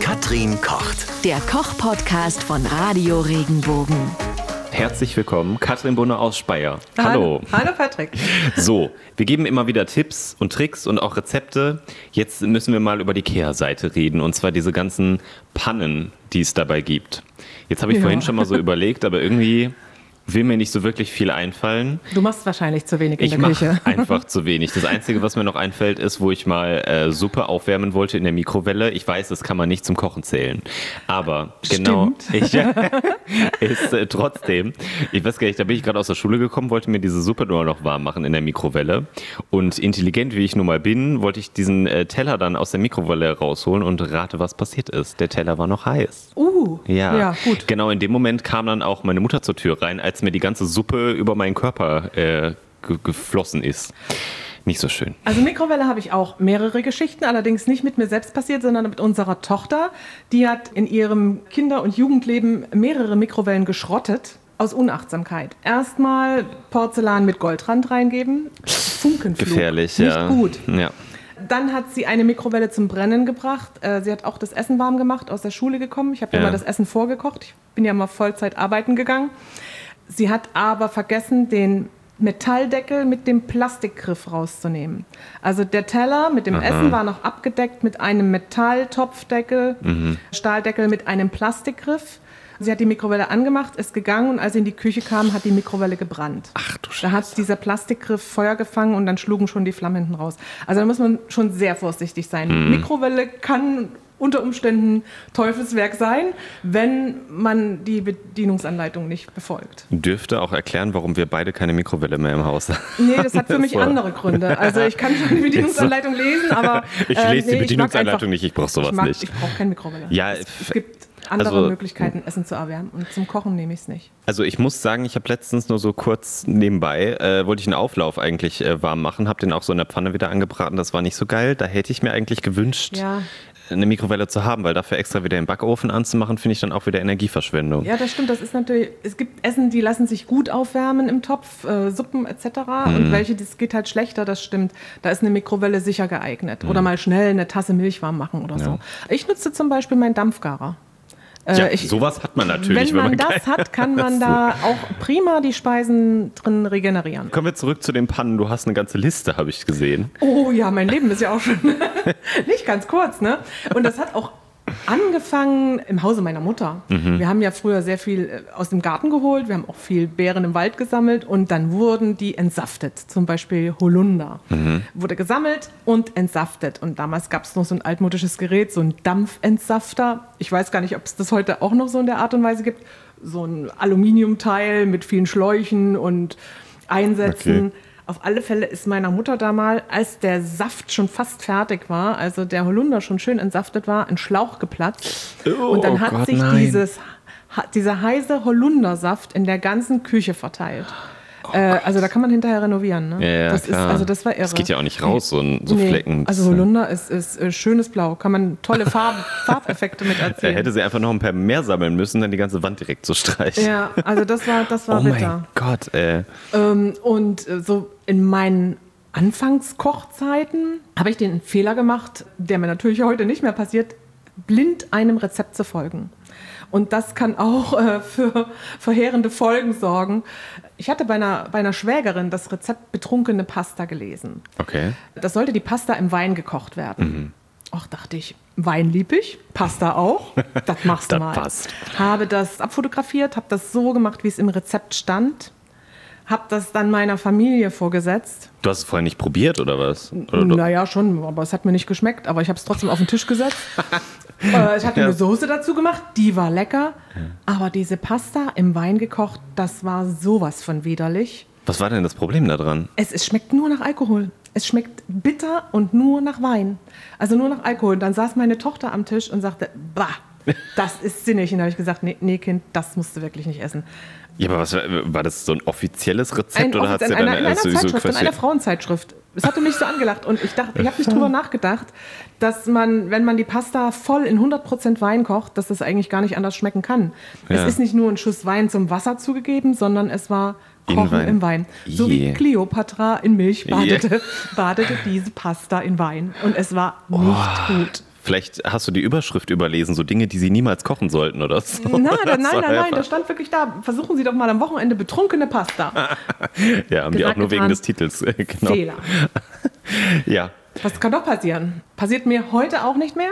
Katrin kocht. Der Koch-Podcast von Radio Regenbogen. Herzlich willkommen, Katrin Bunne aus Speyer. Hallo. Hallo Patrick. So, wir geben immer wieder Tipps und Tricks und auch Rezepte. Jetzt müssen wir mal über die Kehrseite reden und zwar diese ganzen Pannen, die es dabei gibt. Jetzt habe ich Ja. vorhin schon mal so überlegt, aber irgendwie will mir nicht so wirklich viel einfallen. Du machst wahrscheinlich zu wenig in Ich der Küche. einfach zu wenig. Das Einzige, was mir noch einfällt, ist, wo ich mal äh, Suppe aufwärmen wollte in der Mikrowelle. Ich weiß, das kann man nicht zum Kochen zählen. Aber genau, ich, ist äh, trotzdem, ich weiß gar nicht, da bin ich gerade aus der Schule gekommen, wollte mir diese Suppe nur noch warm machen in der Mikrowelle. Und intelligent wie ich nun mal bin, wollte ich diesen äh, Teller dann aus der Mikrowelle rausholen und rate, was passiert ist. Der Teller war noch heiß. Uh, Ja, ja gut. Genau in dem Moment kam dann auch meine Mutter zur Tür rein, als mir die ganze Suppe über meinen Körper äh, ge geflossen ist. Nicht so schön. Also Mikrowelle habe ich auch mehrere Geschichten, allerdings nicht mit mir selbst passiert, sondern mit unserer Tochter. Die hat in ihrem Kinder- und Jugendleben mehrere Mikrowellen geschrottet. Aus Unachtsamkeit. Erstmal Porzellan mit Goldrand reingeben. Funkenflug. Gefährlich, Nicht ja. gut. Ja. Dann hat sie eine Mikrowelle zum Brennen gebracht. Äh, Sie hat auch das Essen warm gemacht, aus der Schule gekommen. Ich habe Ja. mal das Essen vorgekocht. Ich bin ja mal Vollzeit arbeiten gegangen. Sie hat aber vergessen, den Metalldeckel mit dem Plastikgriff rauszunehmen. Also der Teller mit dem Essen war noch abgedeckt mit einem Metalltopfdeckel, Mhm. Stahldeckel mit einem Plastikgriff. Sie hat die Mikrowelle angemacht, ist gegangen und als sie in die Küche kam, hat die Mikrowelle gebrannt. Ach du Da hat dieser Plastikgriff Feuer gefangen und dann schlugen schon die Flammen hinten raus. Also da muss man schon sehr vorsichtig sein. Mhm. Mikrowelle kann unter Umständen Teufelswerk sein, wenn man die Bedienungsanleitung nicht befolgt. Dürfte auch erklären, warum wir beide keine Mikrowelle mehr im Haus haben. Nee, das hat für mich So. andere Gründe. Also ich kann schon die Bedienungsanleitung lesen, aber Ich äh, lese die nee, mag Bedienungsanleitung einfach- nicht, ich brauche sowas ich mag, nicht. Ich brauche keine Mikrowelle. Ja, es, es gibt andere also- Möglichkeiten, Essen zu erwärmen und zum Kochen nehme ich es nicht. Also ich muss sagen, ich habe letztens nur so kurz nebenbei, äh, wollte ich einen Auflauf eigentlich äh, warm machen, habe den auch so in der Pfanne wieder angebraten. Das war nicht so geil. Da hätte ich mir eigentlich gewünscht, Ja. Eine Mikrowelle zu haben, weil dafür extra wieder den Backofen anzumachen, finde ich dann auch wieder Energieverschwendung. Ja, das stimmt. Das ist natürlich. Es gibt Essen, die lassen sich gut aufwärmen im Topf, äh, Suppen etc. Mhm. Und welche, das geht halt schlechter. Das stimmt. Da ist eine Mikrowelle sicher geeignet. Mhm. Oder mal schnell eine Tasse Milch warm machen oder so. Ich nutze zum Beispiel meinen Dampfgarer. Äh, Ja, ich- sowas hat man natürlich. Wenn man kein- das hat, kann man da auch prima die Speisen drin regenerieren. Kommen wir zurück zu den Pannen. Du hast eine ganze Liste, habe ich gesehen. Oh ja, mein Leben ist ja auch schon nicht ganz kurz, ne? Und das hat auch angefangen im Hause meiner Mutter. Wir haben ja früher sehr viel äh, aus dem Garten geholt, wir haben auch viel Beeren im Wald gesammelt und dann wurden die entsaftet. Zum Beispiel Holunder wurde gesammelt und entsaftet. Und damals gab es noch so ein altmodisches Gerät, so ein Dampfentsafter. Ich weiß gar nicht, ob es das heute auch noch so in der Art und Weise gibt. So ein Aluminiumteil mit vielen Schläuchen und Einsätzen. Okay. Auf alle Fälle ist meiner Mutter da mal, als der Saft schon fast fertig war, also der Holunder schon schön entsaftet war, ein Schlauch geplatzt. Oh, und dann hat Gott, sich nein. dieses, dieser heiße Holundersaft in der ganzen Küche verteilt. äh, also da kann man hinterher renovieren. Ne? Oh Ja, ja, das klar. ist, also das war irre. Das geht ja auch nicht raus, so, ein, so Nee, Flecken. Also Holunder ist, ist äh, schönes Blau. Kann man tolle Farb, Farbeffekte mit Er erzielen. hätte sie einfach noch ein paar mehr sammeln müssen, dann die ganze Wand direkt zu streichen. ja, also das war, das war oh bitter. mein Gott, ey. Ähm, und äh, so in meinen Anfangskochzeiten habe ich den Fehler gemacht, der mir natürlich heute nicht mehr passiert, blind einem Rezept zu folgen. Und das kann auch äh, für verheerende Folgen sorgen. Ich hatte bei einer, bei einer Schwägerin das Rezept betrunkene Pasta gelesen. Okay. Das sollte die Pasta im Wein gekocht werden. Ach, dachte ich, Wein lieb ich, Pasta auch. Das machst du mal. passt. Habe das abfotografiert, habe das so gemacht, wie es im Rezept stand. Habe das dann meiner Familie vorgesetzt. Du hast es vorher nicht probiert, oder was? Oder Naja, schon, aber es hat mir nicht geschmeckt. Aber ich habe es trotzdem auf den Tisch gesetzt. äh, ich hatte eine Soße dazu gemacht, die war lecker. Aber diese Pasta im Wein gekocht, das war sowas von widerlich. Was war denn das Problem daran? Es, es schmeckt nur nach Alkohol. Es schmeckt bitter und nur nach Wein. Also nur nach Alkohol. Und dann saß meine Tochter am Tisch und sagte, bah, das ist sinnig. Und da habe ich gesagt, nee, nee, Kind, das musst du wirklich nicht essen. Ja, aber was war, das so ein offizielles Rezept Ein oder Offiz- du in, dann einer, in einer also so Zeitschrift, in einer Frauenzeitschrift. Es hatte mich so angelacht und ich dachte, ich habe nicht drüber nachgedacht, dass man, wenn man die Pasta voll in 100% Wein kocht, dass das eigentlich gar nicht anders schmecken kann. Ja. Es ist nicht nur ein Schuss Wein zum Wasser zugegeben, sondern es war Kochen Wein. im Wein. So Je. wie Cleopatra in Milch badete, badete diese Pasta in Wein. Und es war nicht gut. Vielleicht hast du die Überschrift überlesen, so Dinge, die sie niemals kochen sollten oder so. Nein, nein, nein, nein, nein, da stand wirklich da. Versuchen Sie doch mal am Wochenende betrunkene Pasta. ja, haben die auch nur wegen getan. des Titels. äh, Genau. Fehler. Ja. Was kann doch passieren? Passiert mir heute auch nicht mehr.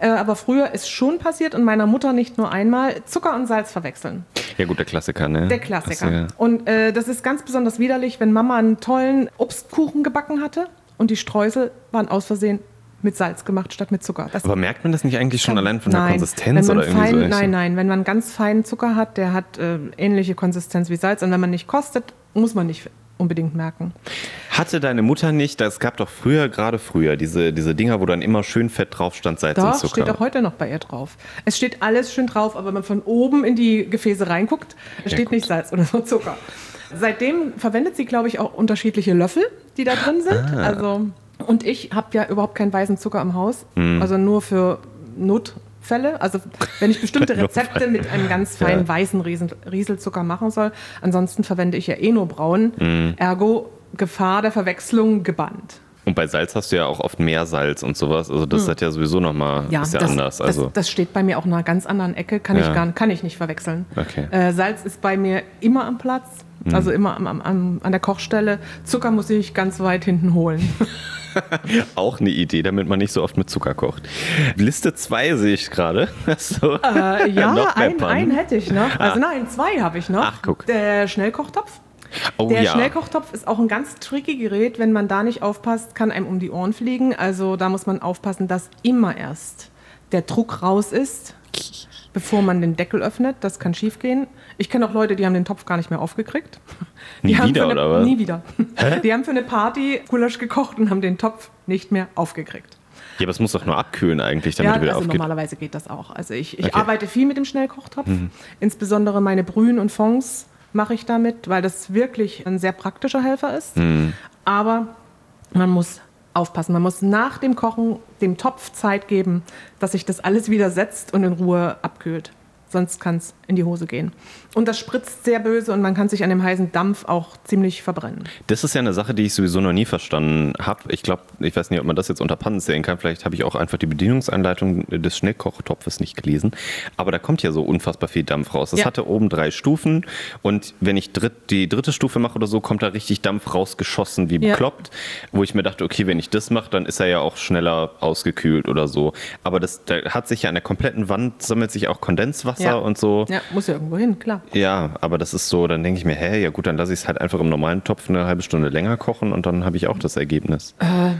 Äh, aber früher ist schon passiert und meiner Mutter nicht nur einmal Zucker und Salz verwechseln. ja, gut, der Klassiker, ne? Der Klassiker. Das, ja. Und äh, das ist ganz besonders widerlich, wenn Mama einen tollen Obstkuchen gebacken hatte und die Streusel waren aus Versehen mit Salz gemacht statt mit Zucker. Das Aber merkt man das nicht eigentlich schon allein von der Nein. Konsistenz wenn man oder irgendwie fein, so? Nein, nein, wenn man ganz feinen Zucker hat, der hat äh, ähnliche Konsistenz wie Salz und wenn man nicht kostet, muss man nicht unbedingt merken. Hatte deine Mutter nicht, es gab doch früher, gerade früher, diese, diese Dinger, wo dann immer schön fett drauf stand, Salz und Doch, Zucker. steht auch heute noch bei ihr drauf. Es steht alles schön drauf, aber wenn man von oben in die Gefäße reinguckt, steht gut. nicht Salz oder so Zucker. Seitdem verwendet sie, glaube ich, auch unterschiedliche Löffel, die da drin sind. Ah. Also, und ich habe ja überhaupt keinen weißen Zucker im Haus, Hm. also nur für Notfälle. Also wenn ich bestimmte Rezepte mit einem ganz feinen Ja. weißen Riesel, Rieselzucker machen soll. Ansonsten verwende ich ja eh nur braun. Hm. Ergo Gefahr der Verwechslung gebannt. Und bei Salz hast du ja auch oft mehr Salz und sowas. Also das ist ja sowieso nochmal Hm. Ja, ist ja das, anders. Also das, das steht bei mir auch in einer ganz anderen Ecke, kann, Ja. ich, gar, kann ich nicht verwechseln. Okay. Äh, Salz ist bei mir immer am Platz, Mhm. also immer am, am, am, an der Kochstelle. Zucker muss ich ganz weit hinten holen. auch eine Idee, damit man nicht so oft mit Zucker kocht. Liste 2 sehe ich gerade. So. Äh, ja, Noch mehr ein, Pannen. einen hätte ich noch. Also nein, zwei habe ich noch. Ach, guck. Der Schnellkochtopf. oh Der ja. Schnellkochtopf ist auch ein ganz tricky Gerät. Wenn man da nicht aufpasst, kann einem um die Ohren fliegen. Also da muss man aufpassen, dass immer erst der Druck raus ist, bevor man den Deckel öffnet. Das kann schiefgehen. Ich kenne auch Leute, die haben den Topf gar nicht mehr aufgekriegt. Die Nie haben wieder, für eine, oder was? Nie wieder. Die haben für eine Party Gulasch gekocht und haben den Topf nicht mehr aufgekriegt. Ja, aber es muss doch nur abkühlen eigentlich, damit Ja, er wieder also aufgeht. normalerweise geht das auch. Also ich, ich Okay. Mhm. arbeite viel mit dem Schnellkochtopf. Insbesondere meine Brühen und Fonds mache ich damit, weil das wirklich ein sehr praktischer Helfer ist. Mhm. Aber man muss aufpassen. Man muss nach dem Kochen dem Topf Zeit geben, dass sich das alles wieder setzt und in Ruhe abkühlt. Sonst kann es in die Hose gehen. Und das spritzt sehr böse und man kann sich an dem heißen Dampf auch ziemlich verbrennen. Das ist ja eine Sache, die ich sowieso noch nie verstanden habe. Ich glaube, ich weiß nicht, ob man das jetzt unter Pannen zählen kann. Vielleicht habe ich auch einfach die Bedienungsanleitung des Schnellkochtopfes nicht gelesen. Aber da kommt ja so unfassbar viel Dampf raus. Das Ja. hatte oben drei Stufen und wenn ich dritt, die dritte Stufe mache oder so, kommt da richtig Dampf rausgeschossen wie Ja. bekloppt. Wo ich mir dachte, okay, wenn ich das mache, dann ist er ja auch schneller ausgekühlt oder so. Aber das da hat sich ja an der kompletten Wand sammelt sich auch Kondenswasser Ja. und so. Ja, muss ja irgendwo hin, klar. Ja, aber das ist so, dann denke ich mir, hä, ja gut, dann lasse ich es halt einfach im normalen Topf eine halbe Stunde länger kochen und dann habe ich auch das Ergebnis.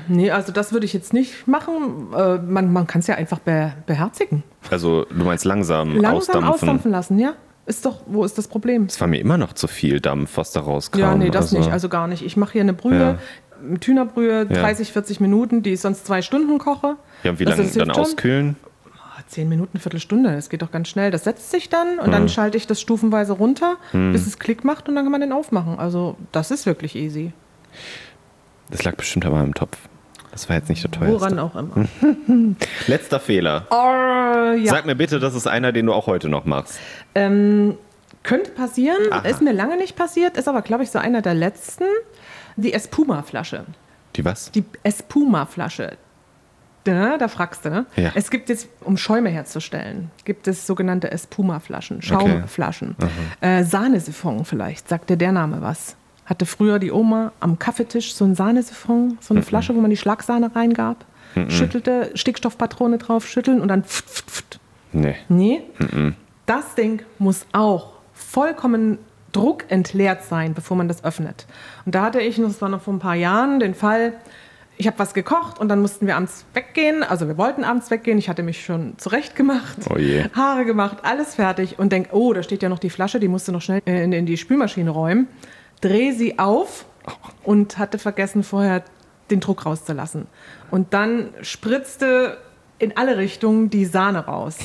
Nee, also das würde ich jetzt nicht machen. Äh, man man kann es ja einfach be beherzigen. Also du meinst langsam, Langsam ausdampfen. ausdampfen lassen, ja. Ist doch, wo ist das Problem? Es war mir immer noch zu viel Dampf, was da rauskam. Ja, nee, das nicht, also gar nicht. Ich mache hier eine Brühe, mit Hühnerbrühe, 30, 40 Minuten, die ich sonst zwei Stunden koche. ja, und wie lange dann schon. auskühlen? Zehn Minuten, Viertelstunde, das geht doch ganz schnell. Das setzt sich dann und dann schalte ich das stufenweise runter, bis es Klick macht und dann kann man den aufmachen. Also das ist wirklich easy. Das lag bestimmt aber im Topf. Das war jetzt nicht der teuerste. Woran auch immer. Letzter Fehler. Oh, ja. Sag mir bitte, das ist einer, den du auch heute noch machst. Ähm, könnte passieren, Aha. ist mir lange nicht passiert, ist aber, glaube ich, so einer der letzten. Die Espuma-Flasche. Die was? Die Espuma-Flasche. Da, da fragst du, ne? Ja. Es gibt jetzt, um Schäume herzustellen, gibt es sogenannte Espuma-Flaschen, Schaumflaschen. Äh, Sahnesiphon vielleicht, sagt dir der Name was? Hatte früher die Oma am Kaffeetisch so ein Sahnesiphon, so eine Flasche, wo man die Schlagsahne reingab, schüttelte, Stickstoffpatrone drauf, schütteln und dann pft, pft, pft. Nee. Nee. Das Ding muss auch vollkommen druckentleert sein, bevor man das öffnet. Und da hatte ich, das war noch vor ein paar Jahren, den Fall, ich habe was gekocht und dann mussten wir abends weggehen. Also wir wollten abends weggehen. Ich hatte mich schon zurecht gemacht, Oh. Haare gemacht, alles fertig und denk, oh, da steht ja noch die Flasche, die musste noch schnell in, in die Spülmaschine räumen. Dreh sie auf und hatte vergessen vorher den Druck rauszulassen. Und dann spritzte in alle Richtungen die Sahne raus.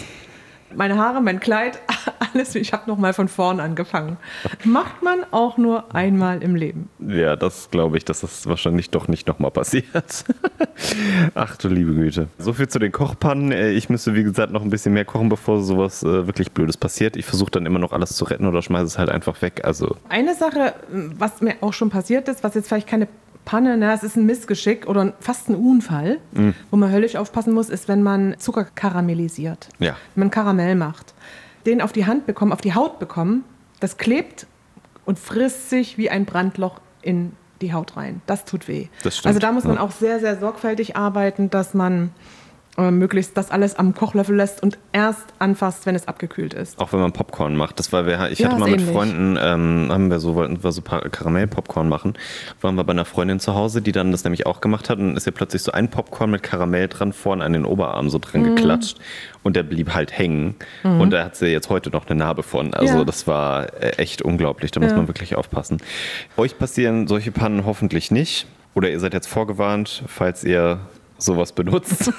Meine Haare, mein Kleid, alles, ich habe noch mal von vorn angefangen. Macht man auch nur einmal im Leben. Ja, das glaube ich, dass das wahrscheinlich doch nicht nochmal passiert. Ach du liebe Güte. So viel zu den Kochpannen. Äh, Ich müsste, wie gesagt, noch ein bisschen mehr kochen, bevor sowas äh, wirklich Blödes passiert. Ich versuche dann immer noch alles zu retten oder schmeiße es halt einfach weg. Also, Eine Sache, was mir auch schon passiert ist, was jetzt vielleicht keine Panne, na, es ist ein Missgeschick oder fast ein Unfall, Mhm. wo man höllisch aufpassen muss, ist, wenn man Zucker karamellisiert. Ja. Wenn man Karamell macht. Den auf die Hand bekommen, auf die Haut bekommen, das klebt und frisst sich wie ein Brandloch in die Haut rein. Das tut weh. Das stimmt, also da muss man ja. auch sehr, sehr sorgfältig arbeiten, dass man äh, möglichst das alles am Kochlöffel lässt und erst anfasst, wenn es abgekühlt ist. Auch wenn man Popcorn macht. Das war, wir, ich Ja, hatte mal mit ähnlich. Freunden, ähm, haben wir so, wollten wir so Karamell-Popcorn machen. Waren wir bei einer Freundin zu Hause, die dann das nämlich auch gemacht hat. Und ist ihr plötzlich so ein Popcorn mit Karamell dran vorne an den Oberarm so Mhm. dran geklatscht. Und der blieb halt hängen. Und da hat sie jetzt heute noch eine Narbe von. Also Ja. das war äh, echt unglaublich. Da muss Ja. man wirklich aufpassen. Euch passieren solche Pannen hoffentlich nicht. Oder ihr seid jetzt vorgewarnt, falls ihr sowas benutzt.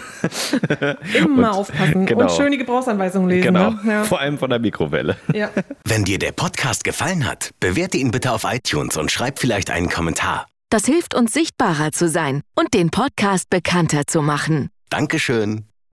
Immer Und- aufpassen genau. und schöne Gebrauchsanweisungen lesen. genau. Ne? Ja. Vor allem von der Mikrowelle. Ja. Wenn dir der Podcast gefallen hat, bewerte ihn bitte auf iTunes und schreib vielleicht einen Kommentar. Das hilft uns sichtbarer zu sein und den Podcast bekannter zu machen. Dankeschön.